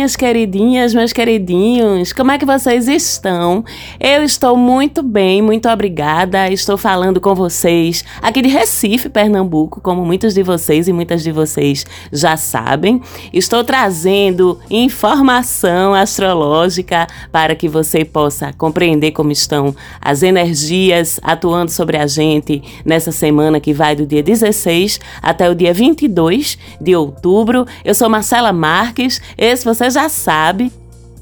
Minhas queridinhas, meus queridinhos, como é que vocês estão? Eu estou muito bem, muito obrigada. Estou falando com vocês aqui de Recife, Pernambuco, como muitos de vocês e muitas de vocês já sabem. Estou trazendo informação astrológica para que você possa compreender como estão as energias atuando sobre a gente nessa semana que vai do dia 16 até o dia 22 de outubro. Eu sou Marcela Marques esse você já sabe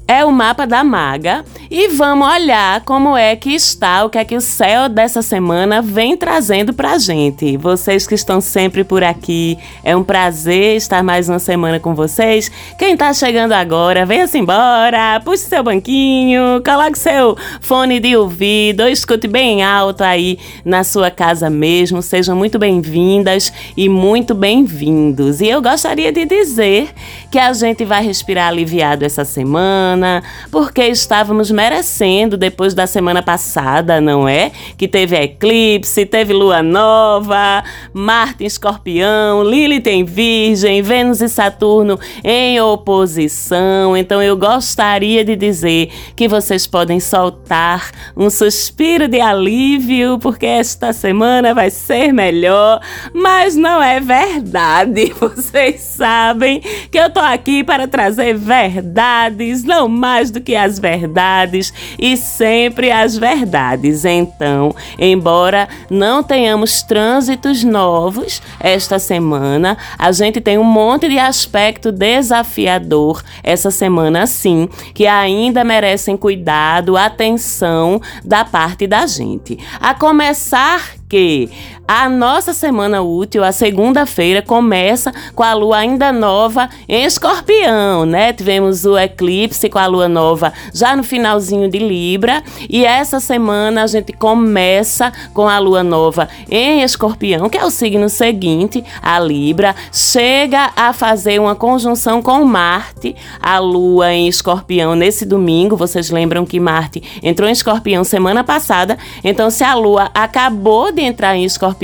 é o mapa da maga e vamos olhar como é que está, o que é que o céu dessa semana vem trazendo pra gente. Vocês que estão sempre por aqui, é um prazer estar mais uma semana com vocês. Quem tá chegando agora, venha-se embora, puxe seu banquinho, coloque seu fone de ouvido, escute bem alto aí na sua casa mesmo. Sejam muito bem-vindas e muito bem-vindos. E eu gostaria de dizer que a gente vai respirar aliviado essa semana semana, porque estávamos merecendo depois da semana passada, não é? Que teve eclipse, teve lua nova, Marte em escorpião, Lilith em virgem, Vênus e Saturno em oposição. Então eu gostaria de dizer que vocês podem soltar um suspiro de alívio, porque esta semana vai ser melhor, mas não é verdade. Vocês sabem que eu tô aqui para trazer verdades, não mais do que as verdades e sempre as verdades. Então, embora não tenhamos trânsitos novos esta semana, a gente tem um monte de aspecto desafiador essa semana sim, que ainda merecem cuidado, atenção da parte da gente. A começar que a nossa semana útil, a segunda-feira, começa com a lua ainda nova em escorpião, né? Tivemos o eclipse com a lua nova já no finalzinho de Libra. E essa semana a gente começa com a lua nova em escorpião, que é o signo seguinte, a Libra. Chega a fazer uma conjunção com Marte, a lua em escorpião nesse domingo. Vocês lembram que Marte entrou em escorpião semana passada. Então, se a lua acabou de entrar em escorpião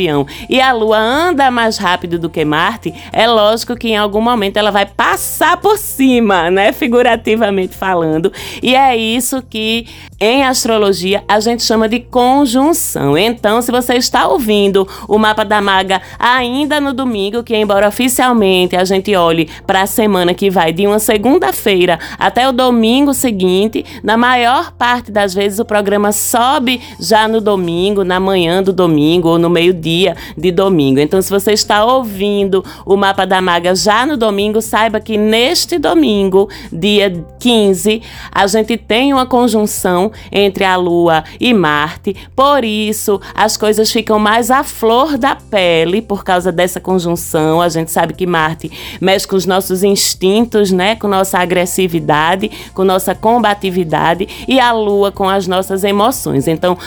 e a Lua anda mais rápido do que Marte, é lógico que em algum momento ela vai passar por cima, né? Figurativamente falando. E é isso que em astrologia a gente chama de conjunção. Então, se você está ouvindo o mapa da maga ainda no domingo, que embora oficialmente a gente olhe para a semana que vai de uma segunda-feira até o domingo seguinte, na maior parte das vezes o programa sobe já no domingo, na manhã do domingo ou no meio-dia de domingo. Então, se você está ouvindo o mapa da maga já no domingo, saiba que neste domingo, dia 15, a gente tem uma conjunção entre a Lua e Marte. Por isso, as coisas ficam mais à flor da pele por causa dessa conjunção. A gente sabe que Marte mexe com os nossos instintos, né? Com nossa agressividade, com nossa combatividade e a Lua com as nossas emoções. Então,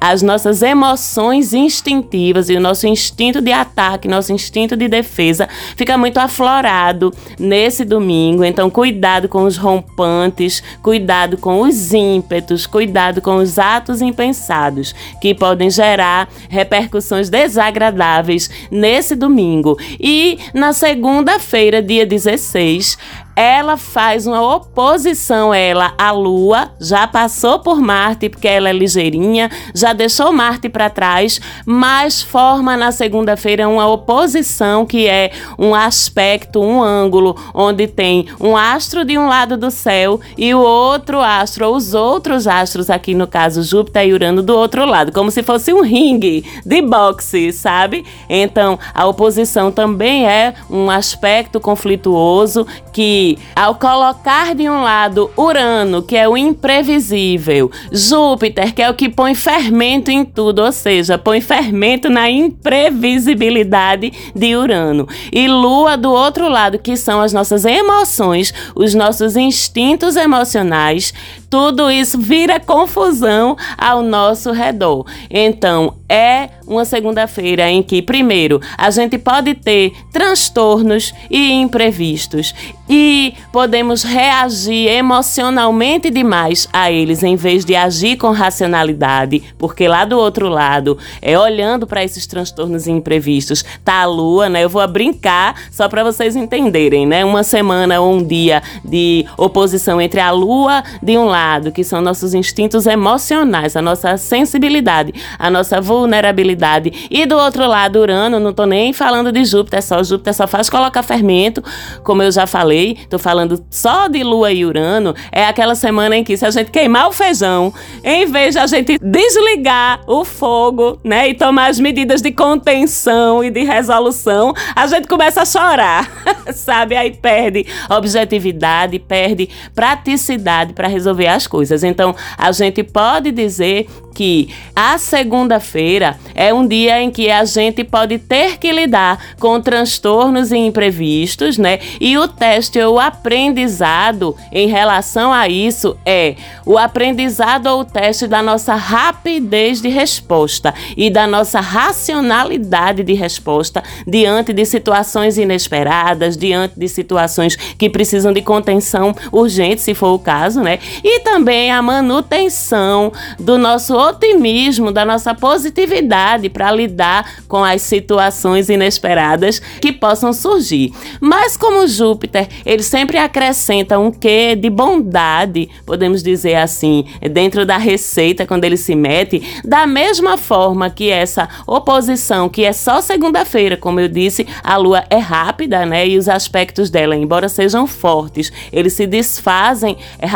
as nossas emoções instintivas e o nosso instinto de ataque, nosso instinto de defesa fica muito aflorado nesse domingo. Então, cuidado com os rompantes, cuidado com os ímpetos, cuidado com os atos impensados que podem gerar repercussões desagradáveis nesse domingo. E na segunda-feira, dia 16, ela faz uma oposição ela à Lua, já passou por Marte porque ela é ligeirinha, já deixou Marte para trás, mas forma na segunda-feira uma oposição que é um aspecto, um ângulo onde tem um astro de um lado do céu e o outro astro, ou os outros astros aqui no caso Júpiter e Urano do outro lado, como se fosse um ringue de boxe, sabe? Então, a oposição também é um aspecto conflituoso que ao colocar de um lado Urano, que é o imprevisível, Júpiter, que é o que põe fermento em tudo, ou seja, põe fermento na imprevisibilidade de Urano, e Lua do outro lado, que são as nossas emoções, os nossos instintos emocionais, tudo isso vira confusão ao nosso redor. Então, é uma segunda-feira em que, primeiro, a gente pode ter transtornos e imprevistos e podemos reagir emocionalmente demais a eles em vez de agir com racionalidade, porque lá do outro lado, é olhando para esses transtornos e imprevistos, tá a lua, né? Eu vou brincar só para vocês entenderem, né? Uma semana ou um dia de oposição entre a lua de um lado, que são nossos instintos emocionais, a nossa sensibilidade, a nossa vulnerabilidade, e do outro lado, Urano, não tô nem falando de Júpiter, só Júpiter só faz colocar fermento, como eu já falei, tô falando só de lua e Urano, é aquela semana em que se a gente queimar o feijão, em vez de a gente desligar o fogo, né, e tomar as medidas de contenção e de resolução, a gente começa a chorar, sabe? Aí perde objetividade, perde praticidade para resolver as coisas. Então, a gente pode dizer que a segunda-feira é um dia em que a gente pode ter que lidar com transtornos e imprevistos, né? E o teste ou o aprendizado em relação a isso é o aprendizado ou o teste da nossa rapidez de resposta e da nossa racionalidade de resposta diante de situações inesperadas, diante de situações que precisam de contenção urgente, se for o caso, né? E também a manutenção do nosso otimismo, da nossa positividade para lidar com as situações inesperadas que possam surgir. Mas como Júpiter, ele sempre acrescenta um quê de bondade, podemos dizer assim, dentro da receita quando ele se mete, da mesma forma que essa oposição, que é só segunda-feira, como eu disse, a lua é rápida, né? E os aspectos dela, embora sejam fortes, eles se desfazem é,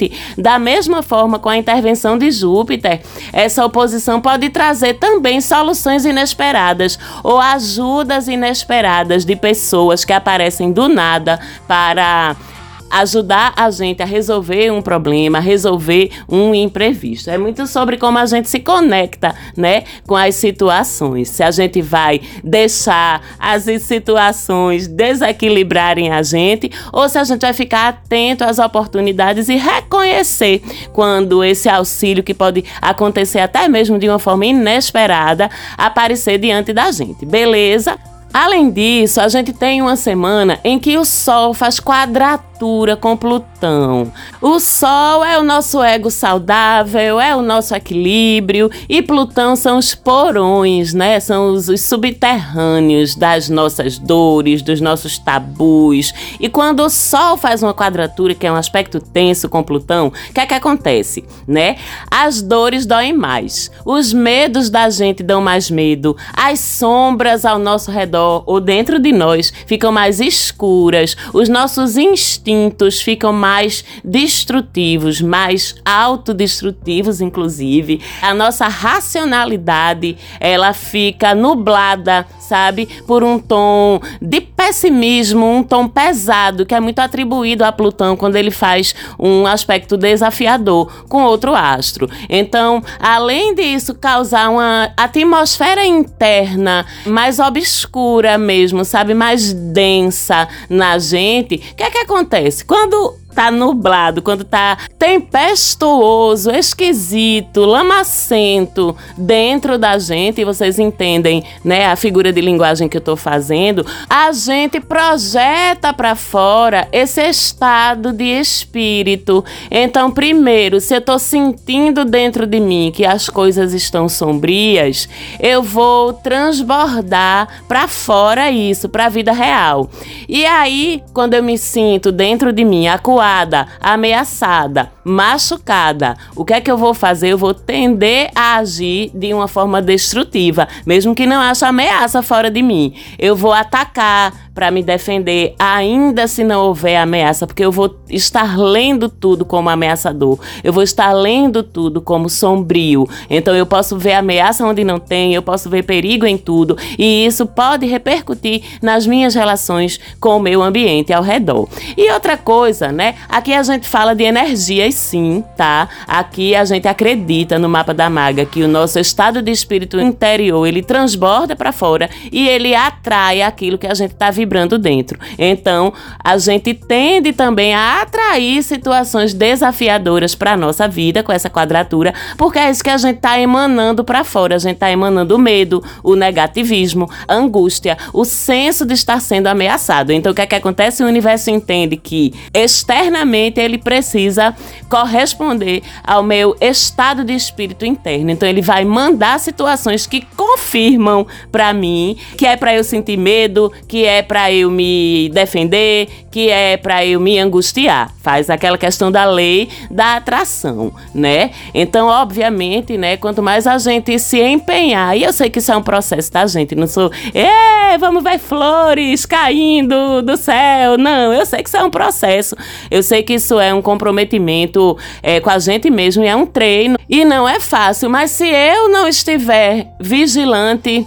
rapidamente. Da mesma forma, com a intervenção de Júpiter, essa oposição pode trazer também soluções inesperadas ou ajudas inesperadas de pessoas que aparecem do nada para ajudar a gente a resolver um problema, resolver um imprevisto. É muito sobre como a gente se conecta, né, com as situações. Se a gente vai deixar as situações desequilibrarem a gente ou se a gente vai ficar atento às oportunidades e reconhecer quando esse auxílio que pode acontecer até mesmo de uma forma inesperada aparecer diante da gente. Beleza? Além disso, a gente tem uma semana em que o Sol faz quadratura com Plutão. O Sol é o nosso ego saudável, é o nosso equilíbrio, e Plutão são os porões, né? São os, os subterrâneos das nossas dores, dos nossos tabus. E quando o Sol faz uma quadratura, que é um aspecto tenso com Plutão, o que é que acontece, né? As dores doem mais, os medos da gente dão mais medo, as sombras ao nosso redor redor ou dentro de nós ficam mais escuras, os nossos instintos ficam mais destrutivos, mais autodestrutivos, inclusive. A nossa racionalidade ela fica nublada, sabe, por um tom de pessimismo, um tom pesado que é muito atribuído a Plutão quando ele faz um aspecto desafiador com outro astro. Então, além disso causar uma atmosfera interna mais obscura mesmo, sabe? Mais densa na gente. O que é que acontece? Quando tá nublado, quando tá tempestuoso, esquisito, lamacento dentro da gente, e vocês entendem, né, a figura de linguagem que eu tô fazendo, a gente projeta para fora esse estado de espírito. Então, primeiro, se eu tô sentindo dentro de mim que as coisas estão sombrias, eu vou transbordar para fora isso, para a vida real. E aí, quando eu me sinto dentro de mim acuada, acuada, ameaçada, machucada, o que é que eu vou fazer? Eu vou tender a agir de uma forma destrutiva, mesmo que não haja ameaça fora de mim. Eu vou atacar para me defender, ainda se não houver ameaça, porque eu vou estar lendo tudo como ameaçador. Eu vou estar lendo tudo como sombrio. Então eu posso ver ameaça onde não tem, eu posso ver perigo em tudo, e isso pode repercutir nas minhas relações com o meu ambiente ao redor. E outra coisa, né? Aqui a gente fala de energias sim, tá? Aqui a gente acredita no mapa da maga que o nosso estado de espírito interior, ele transborda para fora e ele atrai aquilo que a gente tá vibrando vibrando dentro. Então, a gente tende também a atrair situações desafiadoras para nossa vida com essa quadratura, porque é isso que a gente está emanando para fora. A gente está emanando o medo, o negativismo, a angústia, o senso de estar sendo ameaçado. Então, o que é que acontece? O universo entende que externamente ele precisa corresponder ao meu estado de espírito interno. Então, ele vai mandar situações que confirmam para mim que é para eu sentir medo, que é para eu me defender, que é para eu me angustiar. Faz aquela questão da lei da atração, né? Então, obviamente, né, quanto mais a gente se empenhar, e eu sei que isso é um processo da gente, não sou, é, vamos ver flores caindo do céu. Não, eu sei que isso é um processo. Eu sei que isso é um comprometimento é, com a gente mesmo é um treino. E não é fácil, mas se eu não estiver vigilante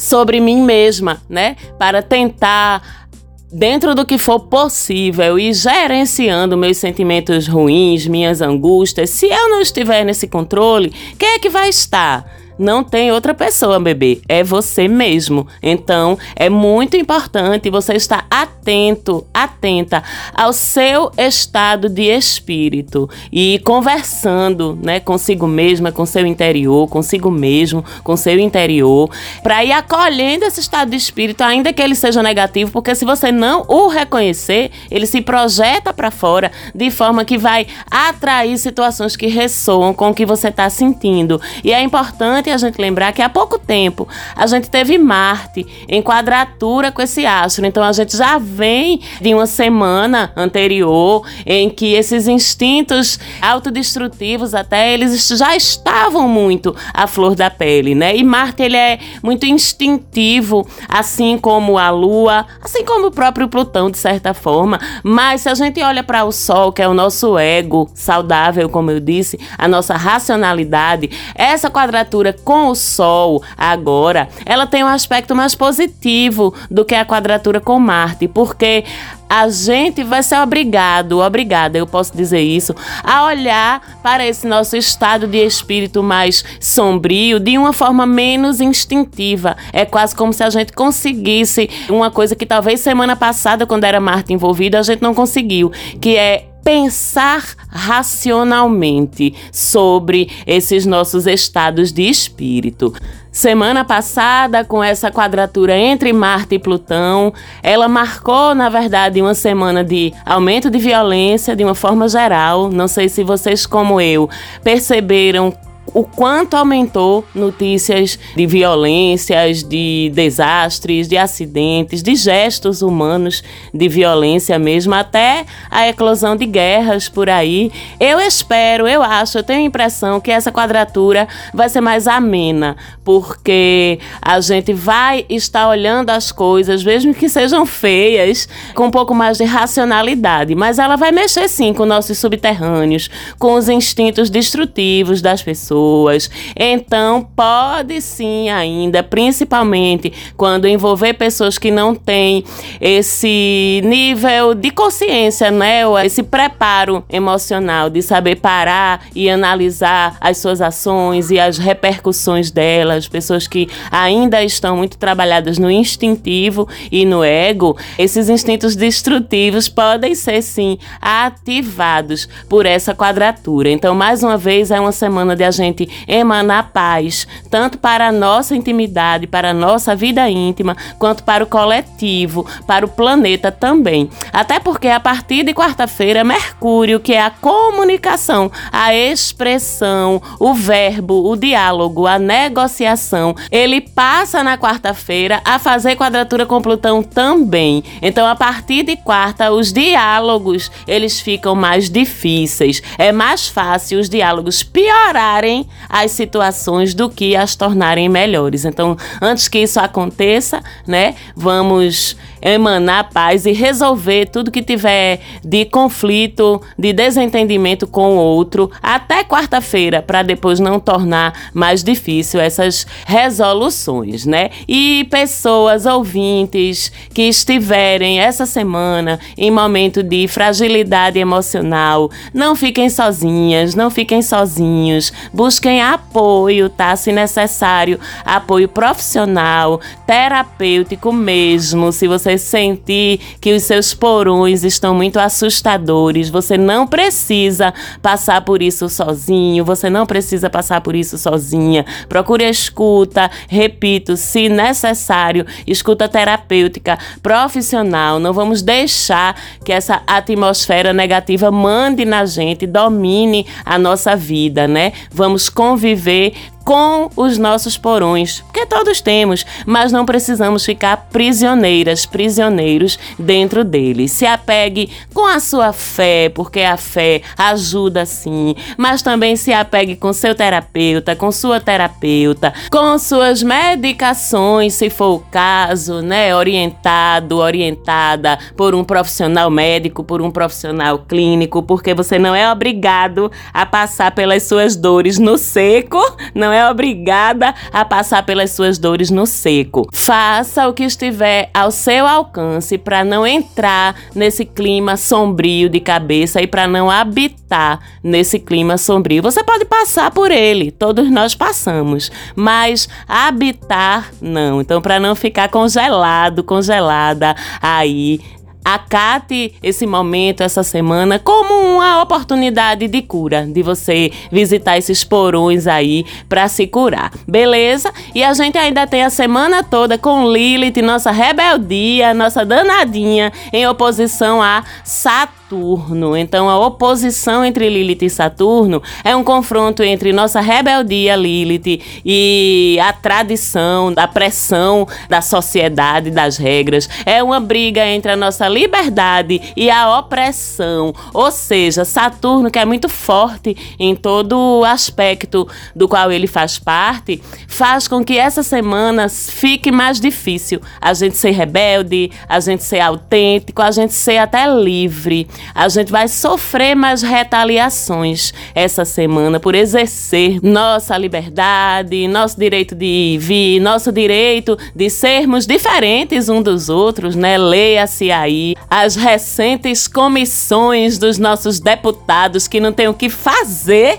sobre mim mesma, né, para tentar dentro do que for possível e gerenciando meus sentimentos ruins, minhas angústias, se eu não estiver nesse controle, quem é que vai estar? Não tem outra pessoa, bebê, é você mesmo. Então, é muito importante você estar atento, atenta ao seu estado de espírito e conversando, né, consigo mesma, com seu interior, consigo mesmo, com seu interior, para ir acolhendo esse estado de espírito, ainda que ele seja negativo, porque se você não o reconhecer, ele se projeta para fora de forma que vai atrair situações que ressoam com o que você está sentindo. E é importante importante a gente lembrar que há pouco tempo a gente teve Marte em quadratura com esse astro. Então a gente já vem de uma semana anterior em que esses instintos autodestrutivos até eles já estavam muito à flor da pele, né? E Marte ele é muito instintivo, assim como a Lua, assim como o próprio Plutão de certa forma. Mas se a gente olha para o Sol, que é o nosso ego saudável, como eu disse, a nossa racionalidade, essa quadratura com o Sol agora, ela tem um aspecto mais positivo do que a quadratura com Marte, porque a gente vai ser obrigado, obrigada, eu posso dizer isso, a olhar para esse nosso estado de espírito mais sombrio de uma forma menos instintiva. É quase como se a gente conseguisse uma coisa que talvez semana passada, quando era Marte envolvido, a gente não conseguiu, que é pensar racionalmente sobre esses nossos estados de espírito. Semana passada, com essa quadratura entre Marte e Plutão, ela marcou, na verdade, uma semana de aumento de violência de uma forma geral. Não sei se vocês, como eu, perceberam o quanto aumentou notícias de violências, de desastres, de acidentes, de gestos humanos de violência mesmo, até a eclosão de guerras por aí. Eu espero, eu acho, eu tenho a impressão que essa quadratura vai ser mais amena, porque a gente vai estar olhando as coisas, mesmo que sejam feias, com um pouco mais de racionalidade, mas ela vai mexer sim com nossos subterrâneos, com os instintos destrutivos das pessoas pessoas. Então, pode sim ainda, principalmente quando envolver pessoas que não têm esse nível de consciência, né? Esse preparo emocional de saber parar e analisar as suas ações e as repercussões delas, pessoas que ainda estão muito trabalhadas no instintivo e no ego, esses instintos destrutivos podem ser sim ativados por essa quadratura. Então, mais uma vez, é uma semana de a gente emanar paz, tanto para a nossa intimidade, para a nossa vida íntima, quanto para o coletivo, para o planeta também. Até porque a partir de quarta-feira, Mercúrio, que é a comunicação, a expressão, o verbo, o diálogo, a negociação, ele passa na quarta-feira a fazer quadratura com Plutão também. Então, a partir de quarta, os diálogos eles ficam mais difíceis. É mais fácil os diálogos piorarem as situações do que as tornarem melhores. Então, antes que isso aconteça, né, vamos emanar paz e resolver tudo que tiver de conflito, de desentendimento com o outro até quarta-feira, para depois não tornar mais difícil essas resoluções, né? E pessoas ouvintes que estiverem essa semana em momento de fragilidade emocional, não fiquem sozinhas, não fiquem sozinhos busquem apoio, tá? Se necessário, apoio profissional, terapêutico mesmo. Se você sentir que os seus porões estão muito assustadores, você não precisa passar por isso sozinho, você não precisa passar por isso sozinha. Procure a escuta, repito, se necessário, escuta terapêutica profissional. Não vamos deixar que essa atmosfera negativa mande na gente, domine a nossa vida, né? Vamos conviver com os nossos porões, porque todos temos, mas não precisamos ficar prisioneiras, prisioneiros dentro deles. Se apegue com a sua fé, porque a fé ajuda sim, mas também se apegue com seu terapeuta, com sua terapeuta, com suas medicações, se for o caso, né, orientado, orientada por um profissional médico, por um profissional clínico, porque você não é obrigado a passar pelas suas dores no seco, não não é obrigada a passar pelas suas dores no seco. Faça o que estiver ao seu alcance para não entrar nesse clima sombrio de cabeça e para não habitar nesse clima sombrio. Você pode passar por ele, todos nós passamos, mas habitar não. Então, para não ficar congelado, congelada aí Acate esse momento, essa semana, como uma oportunidade de cura, de você visitar esses porões aí para se curar, beleza? E a gente ainda tem a semana toda com Lilith, nossa rebeldia, nossa danadinha, em oposição a Saturno. Então, a oposição entre Lilith e Saturno é um confronto entre nossa rebeldia, Lilith, e a tradição, a pressão da sociedade, das regras. É uma briga entre a nossa liberdade e a opressão. Ou seja, Saturno, que é muito forte em todo o aspecto do qual ele faz parte, faz com que essa semana fique mais difícil a gente ser rebelde, a gente ser autêntico, a gente ser até livre a gente vai sofrer mais retaliações essa semana por exercer nossa liberdade, nosso direito de vir, nosso direito de sermos diferentes um dos outros, né? Leia-se aí as recentes comissões dos nossos deputados que não têm o que fazer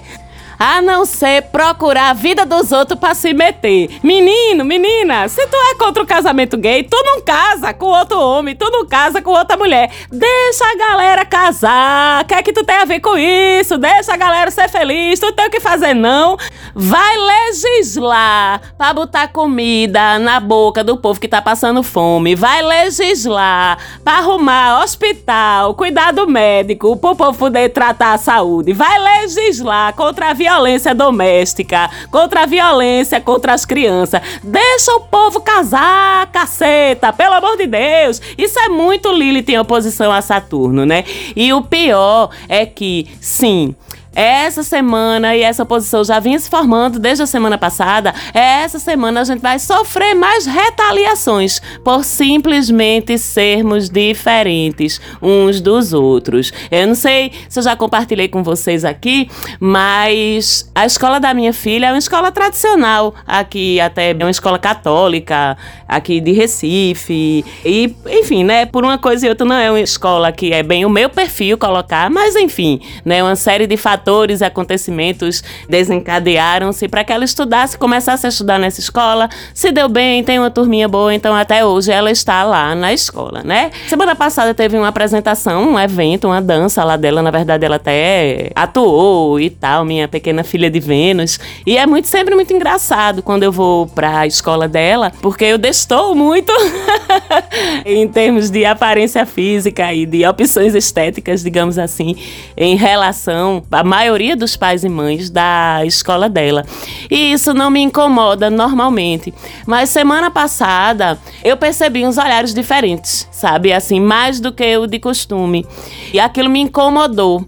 a não ser procurar a vida dos outros para se meter. Menino, menina, se tu é contra o casamento gay, tu não casa com outro homem, tu não casa com outra mulher. Deixa a galera casar. O que é que tu tem a ver com isso? Deixa a galera ser feliz. Tu tem o que fazer, não. Vai legislar para botar comida na boca do povo que tá passando fome. Vai legislar para arrumar hospital, cuidado médico, pro povo poder tratar a saúde. Vai legislar contra a violência violência doméstica, contra a violência contra as crianças. Deixa o povo casar, caceta, pelo amor de Deus. Isso é muito Lilith em oposição a Saturno, né? E o pior é que, sim, essa semana, e essa posição já vinha se formando desde a semana passada, essa semana a gente vai sofrer mais retaliações por simplesmente sermos diferentes uns dos outros. Eu não sei se eu já compartilhei com vocês aqui, mas a escola da minha filha é uma escola tradicional aqui, até é uma escola católica aqui de Recife. E, enfim, né, por uma coisa e outra não é uma escola que é bem o meu perfil colocar, mas enfim, né, uma série de fatores fatores e acontecimentos desencadearam-se para que ela estudasse, começasse a estudar nessa escola. Se deu bem, tem uma turminha boa, então até hoje ela está lá na escola, né? Semana passada teve uma apresentação, um evento, uma dança lá dela. Na verdade, ela até atuou e tal, minha pequena filha de Vênus. E é muito sempre muito engraçado quando eu vou para a escola dela, porque eu destou muito em termos de aparência física e de opções estéticas, digamos assim, em relação a maioria dos pais e mães da escola dela. E isso não me incomoda normalmente. Mas semana passada eu percebi uns olhares diferentes, sabe? Assim, mais do que o de costume. E aquilo me incomodou.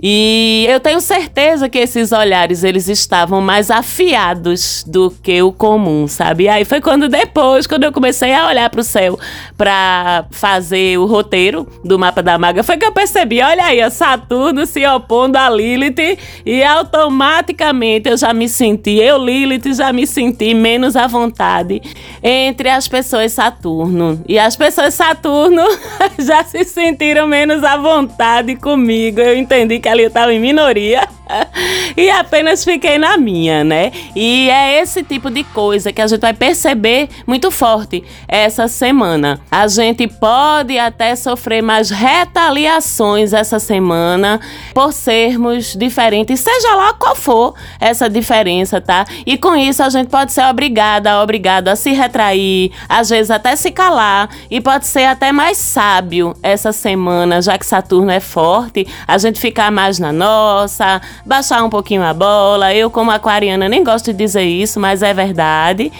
E eu tenho certeza que esses olhares eles estavam mais afiados do que o comum, sabe? E aí foi quando depois, quando eu comecei a olhar para o céu para fazer o roteiro do mapa da maga, foi que eu percebi, olha aí, a Saturno se opondo a Lilith e automaticamente eu já me senti, eu Lilith já me senti menos à vontade entre as pessoas Saturno. E as pessoas Saturno já se sentiram menos à vontade comigo. Eu entendi que que ali eu tava em minoria. e apenas fiquei na minha, né? E é esse tipo de coisa que a gente vai perceber muito forte essa semana. A gente pode até sofrer mais retaliações essa semana por sermos diferentes, seja lá qual for essa diferença, tá? E com isso a gente pode ser obrigada, obrigado a se retrair, às vezes até se calar e pode ser até mais sábio essa semana, já que Saturno é forte, a gente ficar mais na nossa, baixar um pouquinho a bola. Eu, como aquariana, nem gosto de dizer isso, mas é verdade.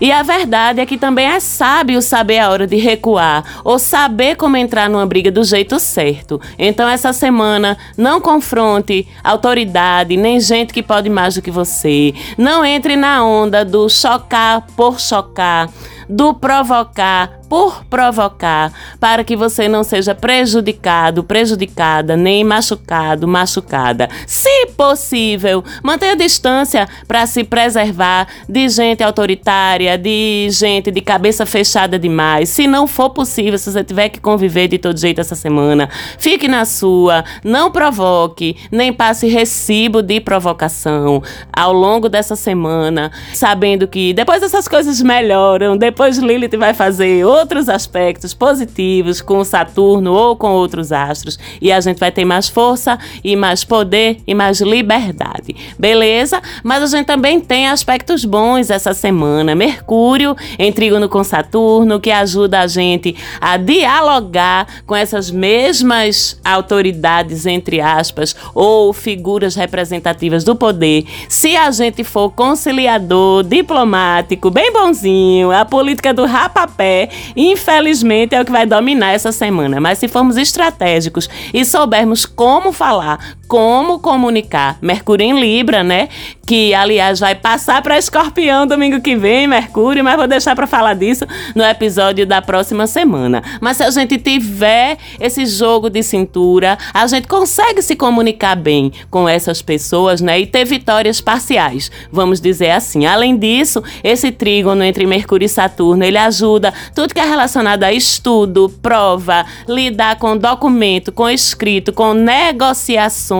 E a verdade é que também é sábio saber a hora de recuar ou saber como entrar numa briga do jeito certo. Então, essa semana, não confronte autoridade nem gente que pode mais do que você. Não entre na onda do chocar por chocar do provocar por provocar, para que você não seja prejudicado, prejudicada, nem machucado, machucada. Se possível, mantenha distância para se preservar de gente autoritária, de gente de cabeça fechada demais. Se não for possível, se você tiver que conviver de todo jeito essa semana, fique na sua, não provoque, nem passe recibo de provocação ao longo dessa semana, sabendo que depois essas coisas melhoram, depois Lilith vai fazer outros aspectos positivos com Saturno ou com outros astros e a gente vai ter mais força e mais poder e mais liberdade. Beleza? Mas a gente também tem aspectos bons essa semana. Mercúrio em trígono com Saturno, que ajuda a gente a dialogar com essas mesmas autoridades, entre aspas, ou figuras representativas do poder. Se a gente for conciliador, diplomático, bem bonzinho, a política do rapapé, infelizmente, é o que vai dominar essa semana. Mas se formos estratégicos e soubermos como falar, como comunicar, Mercúrio em Libra, né? Que, aliás, vai passar para Escorpião domingo que vem, Mercúrio, mas vou deixar para falar disso no episódio da próxima semana. Mas se a gente tiver esse jogo de cintura, a gente consegue se comunicar bem com essas pessoas, né? E ter vitórias parciais, vamos dizer assim. Além disso, esse trígono entre Mercúrio e Saturno ele ajuda tudo que é relacionado a estudo, prova, lidar com documento, com escrito, com negociações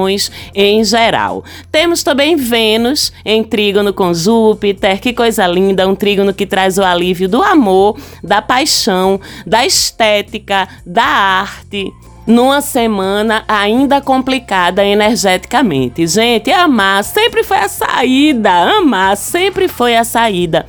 em geral. Temos também Vênus em trígono com Júpiter, que coisa linda, um trígono que traz o alívio do amor, da paixão, da estética, da arte numa semana ainda complicada energeticamente. Gente, amar sempre foi a saída, amar sempre foi a saída.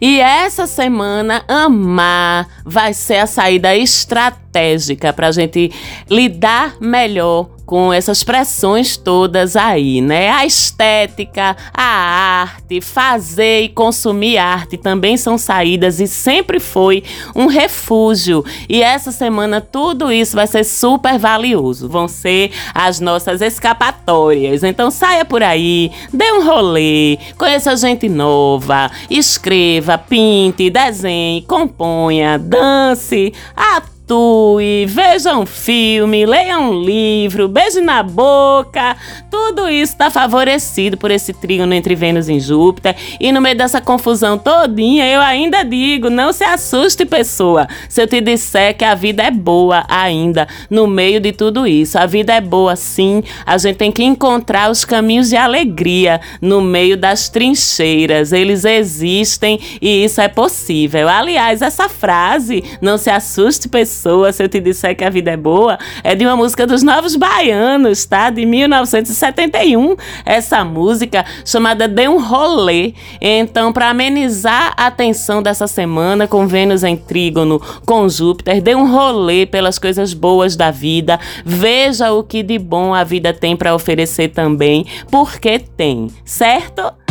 E essa semana, amar vai ser a saída estratégica para a gente lidar melhor com essas pressões todas aí, né? A estética, a arte, fazer e consumir arte também são saídas e sempre foi um refúgio. E essa semana tudo isso vai ser super valioso. Vão ser as nossas escapatórias. Então saia por aí, dê um rolê, conheça gente nova, escreva, pinte, desenhe, componha, dance, atua atue, veja um filme, leia um livro, beije na boca. Tudo isso está favorecido por esse trígono entre Vênus e Júpiter. E no meio dessa confusão todinha, eu ainda digo, não se assuste, pessoa, se eu te disser que a vida é boa ainda no meio de tudo isso. A vida é boa sim, a gente tem que encontrar os caminhos de alegria no meio das trincheiras. Eles existem e isso é possível. Aliás, essa frase, não se assuste, pessoa, pessoa se eu te disser que a vida é boa, é de uma música dos Novos Baianos, tá? De 1971, essa música chamada De um Rolê. Então, para amenizar a tensão dessa semana com Vênus em trígono com Júpiter, dê um rolê pelas coisas boas da vida, veja o que de bom a vida tem para oferecer também, porque tem, certo?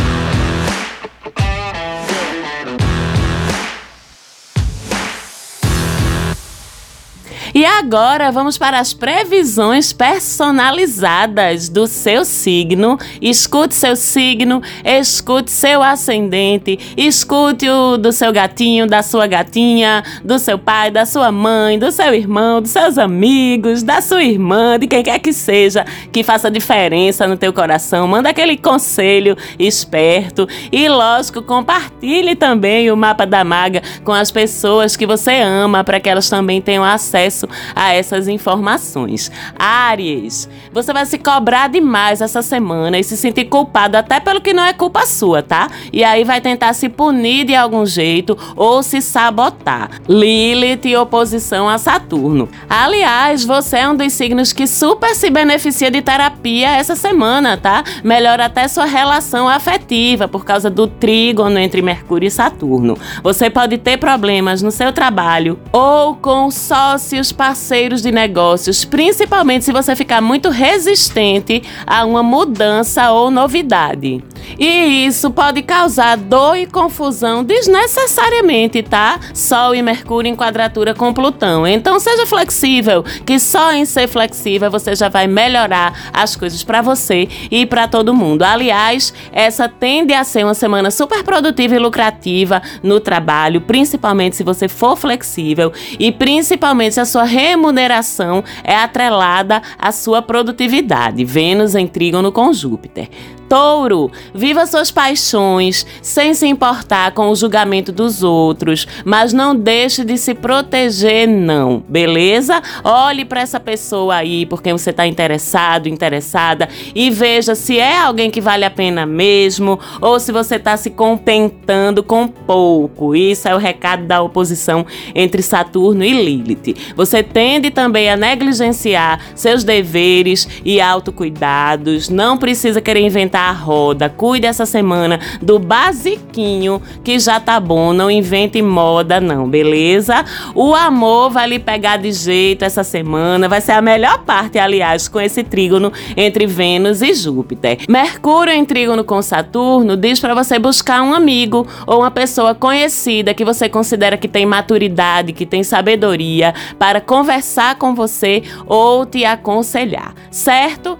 E agora vamos para as previsões personalizadas do seu signo. Escute seu signo, escute seu ascendente, escute o do seu gatinho, da sua gatinha, do seu pai, da sua mãe, do seu irmão, dos seus amigos, da sua irmã, de quem quer que seja que faça diferença no teu coração. Manda aquele conselho esperto e, lógico, compartilhe também o mapa da maga com as pessoas que você ama para que elas também tenham acesso acesso a essas informações. Áries, você vai se cobrar demais essa semana e se sentir culpado até pelo que não é culpa sua, tá? E aí vai tentar se punir de algum jeito ou se sabotar. Lilith e oposição a Saturno. Aliás, você é um dos signos que super se beneficia de terapia essa semana, tá? Melhora até sua relação afetiva por causa do trígono entre Mercúrio e Saturno. Você pode ter problemas no seu trabalho ou com sócios, parceiros de negócios, principalmente se você ficar muito resistente a uma mudança ou novidade. E isso pode causar dor e confusão desnecessariamente, tá? Sol e Mercúrio em quadratura com Plutão. Então seja flexível, que só em ser flexível você já vai melhorar as coisas para você e para todo mundo. Aliás, essa tende a ser uma semana super produtiva e lucrativa no trabalho, principalmente se você for flexível e principalmente se a sua remuneração é atrelada à sua produtividade. Vênus em trígono com Júpiter. Touro, viva suas paixões sem se importar com o julgamento dos outros, mas não deixe de se proteger, não, beleza? Olhe para essa pessoa aí por quem você está interessado, interessada e veja se é alguém que vale a pena mesmo ou se você está se contentando com pouco. Isso é o recado da oposição entre Saturno e Lilith. Você tende também a negligenciar seus deveres e autocuidados, não precisa querer inventar inventar a roda. Cuide essa semana do basiquinho que já tá bom. Não invente moda, não, beleza? O amor vai lhe pegar de jeito essa semana. Vai ser a melhor parte, aliás, com esse trígono entre Vênus e Júpiter. Mercúrio em trígono com Saturno diz para você buscar um amigo ou uma pessoa conhecida que você considera que tem maturidade, que tem sabedoria para conversar com você ou te aconselhar, certo?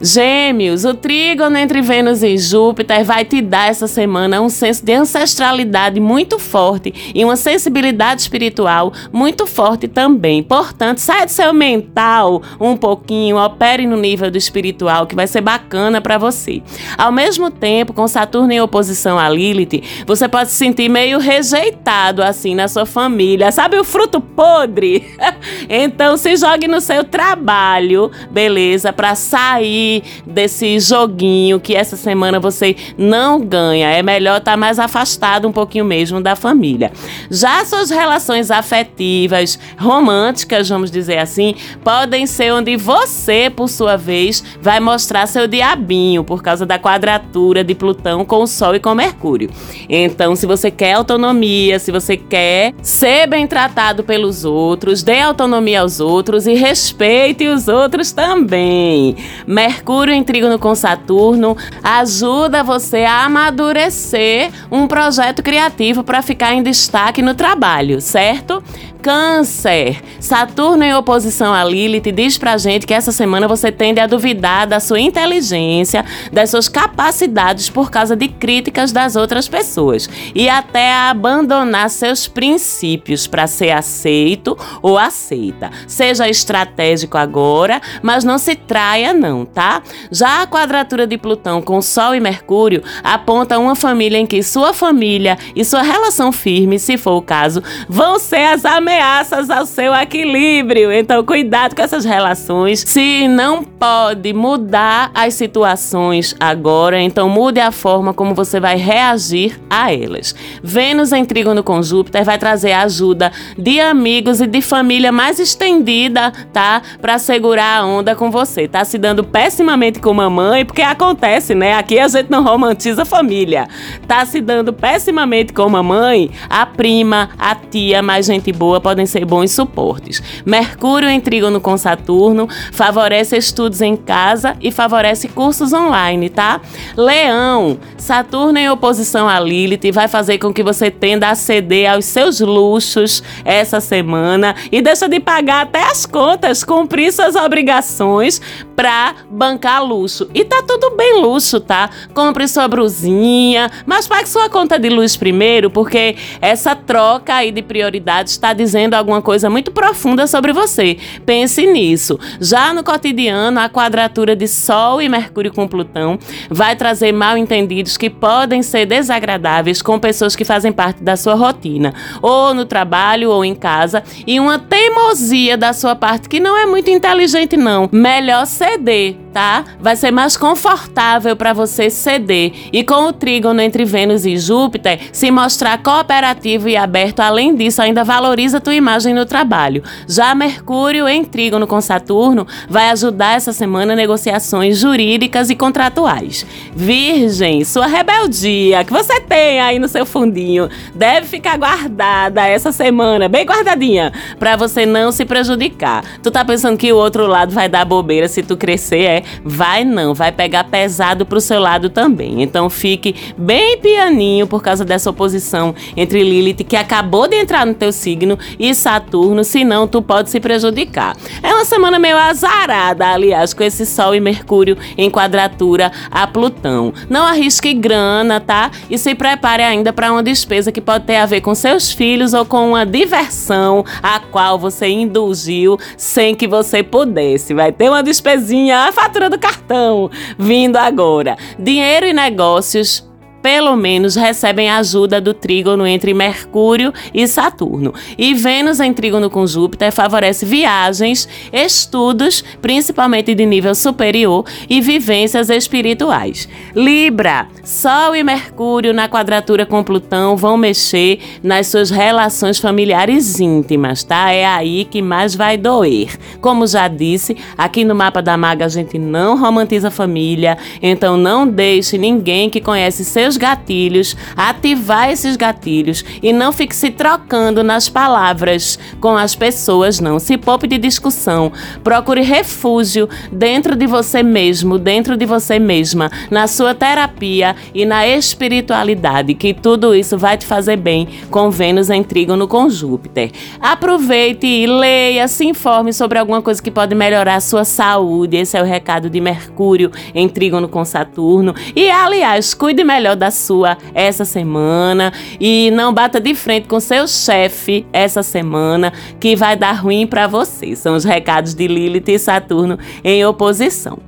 Gêmeos, o trígono entre Vênus e Júpiter vai te dar essa semana um senso de ancestralidade muito forte e uma sensibilidade espiritual muito forte também. Portanto, sai do seu mental um pouquinho, opere no nível do espiritual, que vai ser bacana para você. Ao mesmo tempo, com Saturno em oposição a Lilith, você pode se sentir meio rejeitado assim na sua família. Sabe o fruto podre? então, se jogue no seu trabalho, beleza? Para sair desse joguinho que essa semana você não ganha. É melhor estar tá mais afastado um pouquinho mesmo da família. Já suas relações afetivas, românticas, vamos dizer assim, podem ser onde você, por sua vez, vai mostrar seu diabinho por causa da quadratura de Plutão com o Sol e com Mercúrio. Então, se você quer autonomia, se você quer ser bem tratado pelos outros, dê autonomia aos outros e respeite os outros também. Mercúrio Mercúrio em trígono com Saturno ajuda você a amadurecer um projeto criativo para ficar em destaque no trabalho, certo? Câncer. Saturno em oposição a Lilith diz pra gente que essa semana você tende a duvidar da sua inteligência, das suas capacidades por causa de críticas das outras pessoas e até a abandonar seus princípios para ser aceito ou aceita. Seja estratégico agora, mas não se traia não, tá? Já a quadratura de Plutão com Sol e Mercúrio aponta uma família em que sua família e sua relação firme, se for o caso, vão ser as ameaças ao seu equilíbrio. Então, cuidado com essas relações. Se não pode mudar as situações agora, então mude a forma como você vai reagir a elas. Vênus em trígono com Júpiter vai trazer ajuda de amigos e de família mais estendida, tá? Para segurar a onda com você. Tá se dando pessimamente com mamãe, porque acontece, né? Aqui a gente não romantiza família. Tá se dando pessimamente com mamãe, a prima, a tia, mais gente boa podem ser bons suportes. Mercúrio em trígono com Saturno favorece estudos em casa e favorece cursos online, tá? Leão, Saturno em oposição a Lilith vai fazer com que você tenda a ceder aos seus luxos essa semana e deixa de pagar até as contas, cumprir suas obrigações pra bancar luxo. E tá tudo bem luxo, tá? Compre sua brusinha, mas pague sua conta de luz primeiro, porque essa troca aí de prioridades está dizendo alguma coisa muito profunda sobre você. Pense nisso. Já no cotidiano, a quadratura de Sol e Mercúrio com Plutão vai trazer mal entendidos que podem ser desagradáveis com pessoas que fazem parte da sua rotina, ou no trabalho ou em casa, e uma teimosia da sua parte que não é muito inteligente não. Melhor ceder, tá? Vai ser mais confortável para você ceder. E com o trígono entre Vênus e Júpiter, se mostrar cooperativo e aberto, além disso, ainda valoriza tua imagem no trabalho. Já Mercúrio em trígono com Saturno vai ajudar essa semana a negociações jurídicas e contratuais. Virgem, sua rebeldia que você tem aí no seu fundinho deve ficar guardada essa semana, bem guardadinha, para você não se prejudicar. Tu tá pensando que o outro lado vai dar bobeira se tu crescer, é? Vai não, vai pegar pesado pro seu lado também. Então fique bem pianinho por causa dessa oposição entre Lilith que acabou de entrar no teu signo e Saturno, senão tu pode se prejudicar. É uma semana meio azarada, aliás, com esse Sol e Mercúrio em quadratura a Plutão. Não arrisque grana, tá? E se prepare ainda para uma despesa que pode ter a ver com seus filhos ou com uma diversão a qual você indulgiu sem que você pudesse. Vai ter uma despesinha, a fatura do cartão vindo agora. Dinheiro e negócios pelo menos recebem ajuda do trígono entre Mercúrio e Saturno. E Vênus em trígono com Júpiter favorece viagens, estudos, principalmente de nível superior, e vivências espirituais. Libra, Sol e Mercúrio na quadratura com Plutão vão mexer nas suas relações familiares íntimas, tá? É aí que mais vai doer. Como já disse, aqui no mapa da maga a gente não romantiza família, então não deixe ninguém que conhece seus seus gatilhos, ativar esses gatilhos e não fique se trocando nas palavras com as pessoas, não. Se poupe de discussão. Procure refúgio dentro de você mesmo, dentro de você mesma, na sua terapia e na espiritualidade, que tudo isso vai te fazer bem com Vênus em trígono com Júpiter. Aproveite e leia, se informe sobre alguma coisa que pode melhorar a sua saúde. Esse é o recado de Mercúrio em trígono com Saturno. E, aliás, cuide melhor da sua essa semana e não bata de frente com seu chefe essa semana, que vai dar ruim para você. São os recados de Lilith e Saturno em oposição.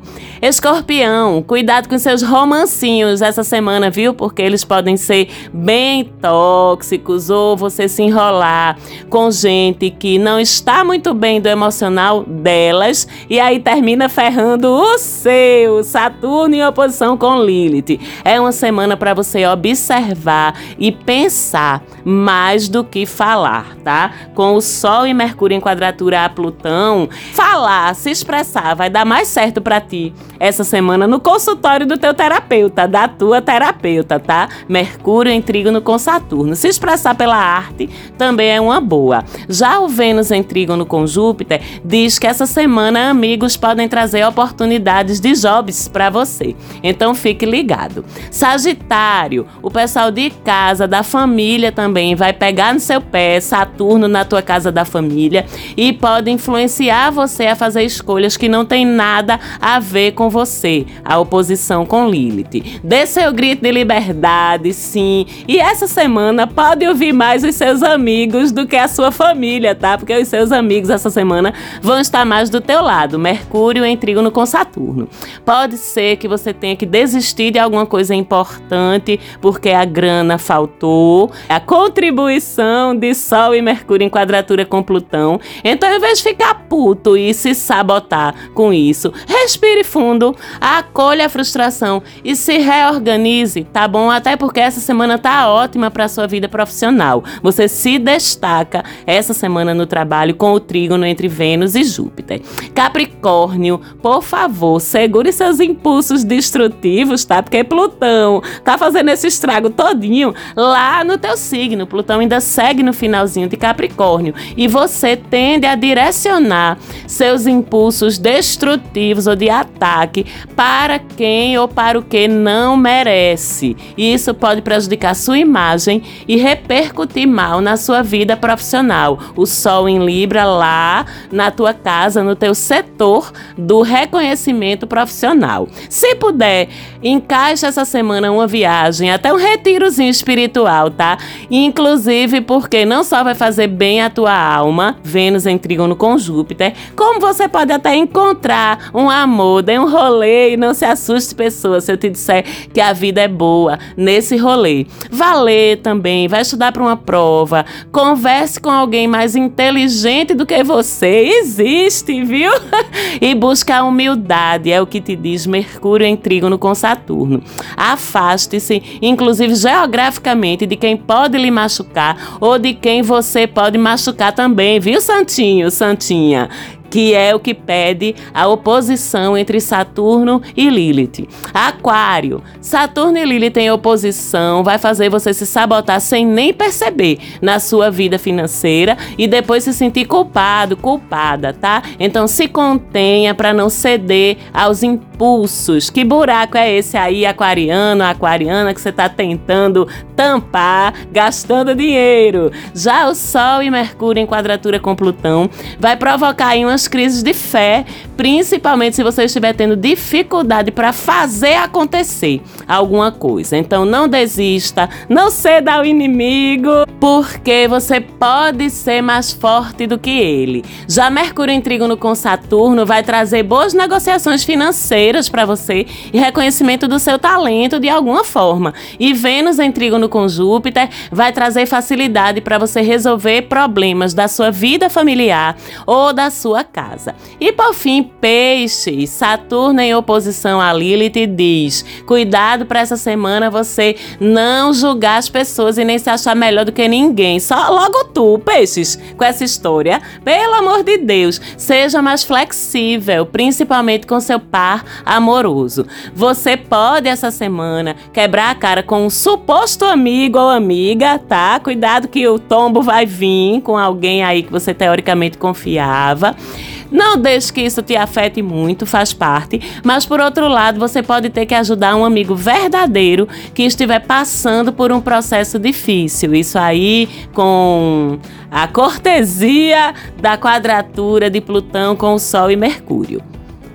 Escorpião, cuidado com seus romancinhos essa semana, viu? Porque eles podem ser bem tóxicos ou você se enrolar com gente que não está muito bem do emocional delas e aí termina ferrando o seu. Saturno em oposição com Lilith. É uma semana para você observar e pensar mais do que falar, tá? Com o Sol e Mercúrio em quadratura a Plutão, falar, se expressar vai dar mais certo para ti essa semana no consultório do teu terapeuta, da tua terapeuta, tá? Mercúrio em trígono com Saturno. Se expressar pela arte também é uma boa. Já o Vênus em trígono com Júpiter diz que essa semana amigos podem trazer oportunidades de jobs para você. Então fique ligado. Sagitário, o pessoal de casa, da família também vai pegar no seu pé Saturno na tua casa da família e pode influenciar você a fazer escolhas que não tem nada a ver com você, a oposição com Lilith. Dê seu grito de liberdade, sim. E essa semana pode ouvir mais os seus amigos do que a sua família, tá? Porque os seus amigos essa semana vão estar mais do teu lado. Mercúrio em trígono com Saturno. Pode ser que você tenha que desistir de alguma coisa importante porque a grana faltou, a contribuição de Sol e Mercúrio em quadratura com Plutão. Então, em vez de ficar puto e se sabotar com isso, respire fundo mundo, acolha a frustração e se reorganize, tá bom? Até porque essa semana tá ótima para sua vida profissional. Você se destaca essa semana no trabalho com o trígono entre Vênus e Júpiter. Capricórnio, por favor, segure seus impulsos destrutivos, tá? Porque Plutão tá fazendo esse estrago todinho lá no teu signo. Plutão ainda segue no finalzinho de Capricórnio e você tende a direcionar seus impulsos destrutivos ou de ataque destaque para quem ou para o que não merece. E isso pode prejudicar sua imagem e repercutir mal na sua vida profissional. O Sol em Libra lá na tua casa, no teu setor do reconhecimento profissional. Se puder, encaixe essa semana uma viagem, até um retirozinho espiritual, tá? Inclusive porque não só vai fazer bem a tua alma, Vênus em trígono com Júpiter, como você pode até encontrar um amor, dê um rolê e não se assuste, pessoa, se eu te disser que a vida é boa nesse rolê. Valer também, vai estudar para uma prova, converse com alguém mais inteligente do que você, existe, viu? e busca a humildade, é o que te diz Mercúrio em trígono com Saturno. Afaste-se, inclusive geograficamente, de quem pode lhe machucar ou de quem você pode machucar também, viu, Santinho, Santinha? Que é o que pede a oposição entre Saturno e Lilith. Aquário, Saturno e Lilith em oposição vai fazer você se sabotar sem nem perceber na sua vida financeira e depois se sentir culpado, culpada, tá? Então se contenha para não ceder aos impulsos. Que buraco é esse aí, aquariano, aquariana, que você está tentando tampar, gastando dinheiro? Já o Sol e Mercúrio em quadratura com Plutão vai provocar aí umas crises de fé, principalmente se você estiver tendo dificuldade para fazer acontecer alguma coisa. Então não desista, não ceda ao inimigo, porque você pode ser mais forte do que ele. Já Mercúrio em trígono com Saturno vai trazer boas negociações financeiras para você e reconhecimento do seu talento de alguma forma. E Vênus em trígono com Júpiter vai trazer facilidade para você resolver problemas da sua vida familiar ou da sua casa. E por fim, Peixes, Saturno em oposição a Lilith diz: cuidado para essa semana você não julgar as pessoas e nem se achar melhor do que ninguém. Só logo tu, Peixes, com essa história. Pelo amor de Deus, seja mais flexível, principalmente com seu par amoroso. Você pode essa semana quebrar a cara com um suposto amigo ou amiga, tá? Cuidado que o tombo vai vir com alguém aí que você teoricamente confiava. Não deixe que isso te afete muito, faz parte, mas por outro lado, você pode ter que ajudar um amigo verdadeiro que estiver passando por um processo difícil. Isso aí com a cortesia da quadratura de Plutão com o Sol e Mercúrio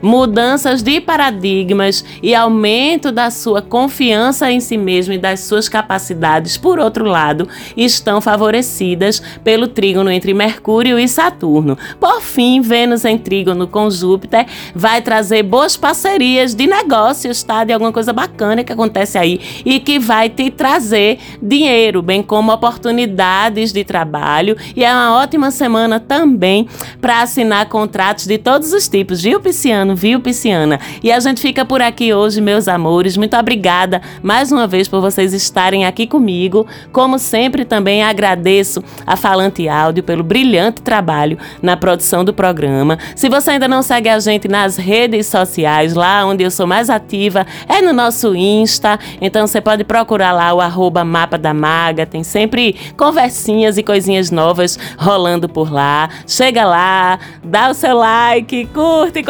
mudanças de paradigmas e aumento da sua confiança em si mesmo e das suas capacidades, por outro lado, estão favorecidas pelo trígono entre Mercúrio e Saturno. Por fim, Vênus em trígono com Júpiter vai trazer boas parcerias de negócios, tá? De alguma coisa bacana que acontece aí e que vai te trazer dinheiro, bem como oportunidades de trabalho. E é uma ótima semana também para assinar contratos de todos os tipos, viu, Pisciano? Viu, Pisciana? E a gente fica por aqui hoje, meus amores. Muito obrigada mais uma vez por vocês estarem aqui comigo. Como sempre, também agradeço a Falante Áudio pelo brilhante trabalho na produção do programa. Se você ainda não segue a gente nas redes sociais, lá onde eu sou mais ativa, é no nosso Insta. Então você pode procurar lá o arroba Mapa da Maga. Tem sempre conversinhas e coisinhas novas rolando por lá. Chega lá, dá o seu like, curte e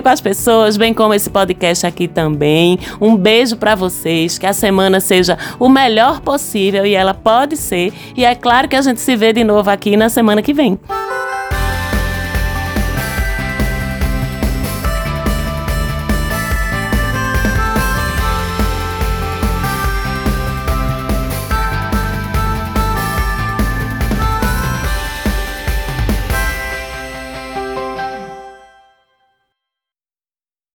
compartilha com as pessoas, bem como esse podcast aqui também. Um beijo para vocês, que a semana seja o melhor possível e ela pode ser. E é claro que a gente se vê de novo aqui na semana que vem.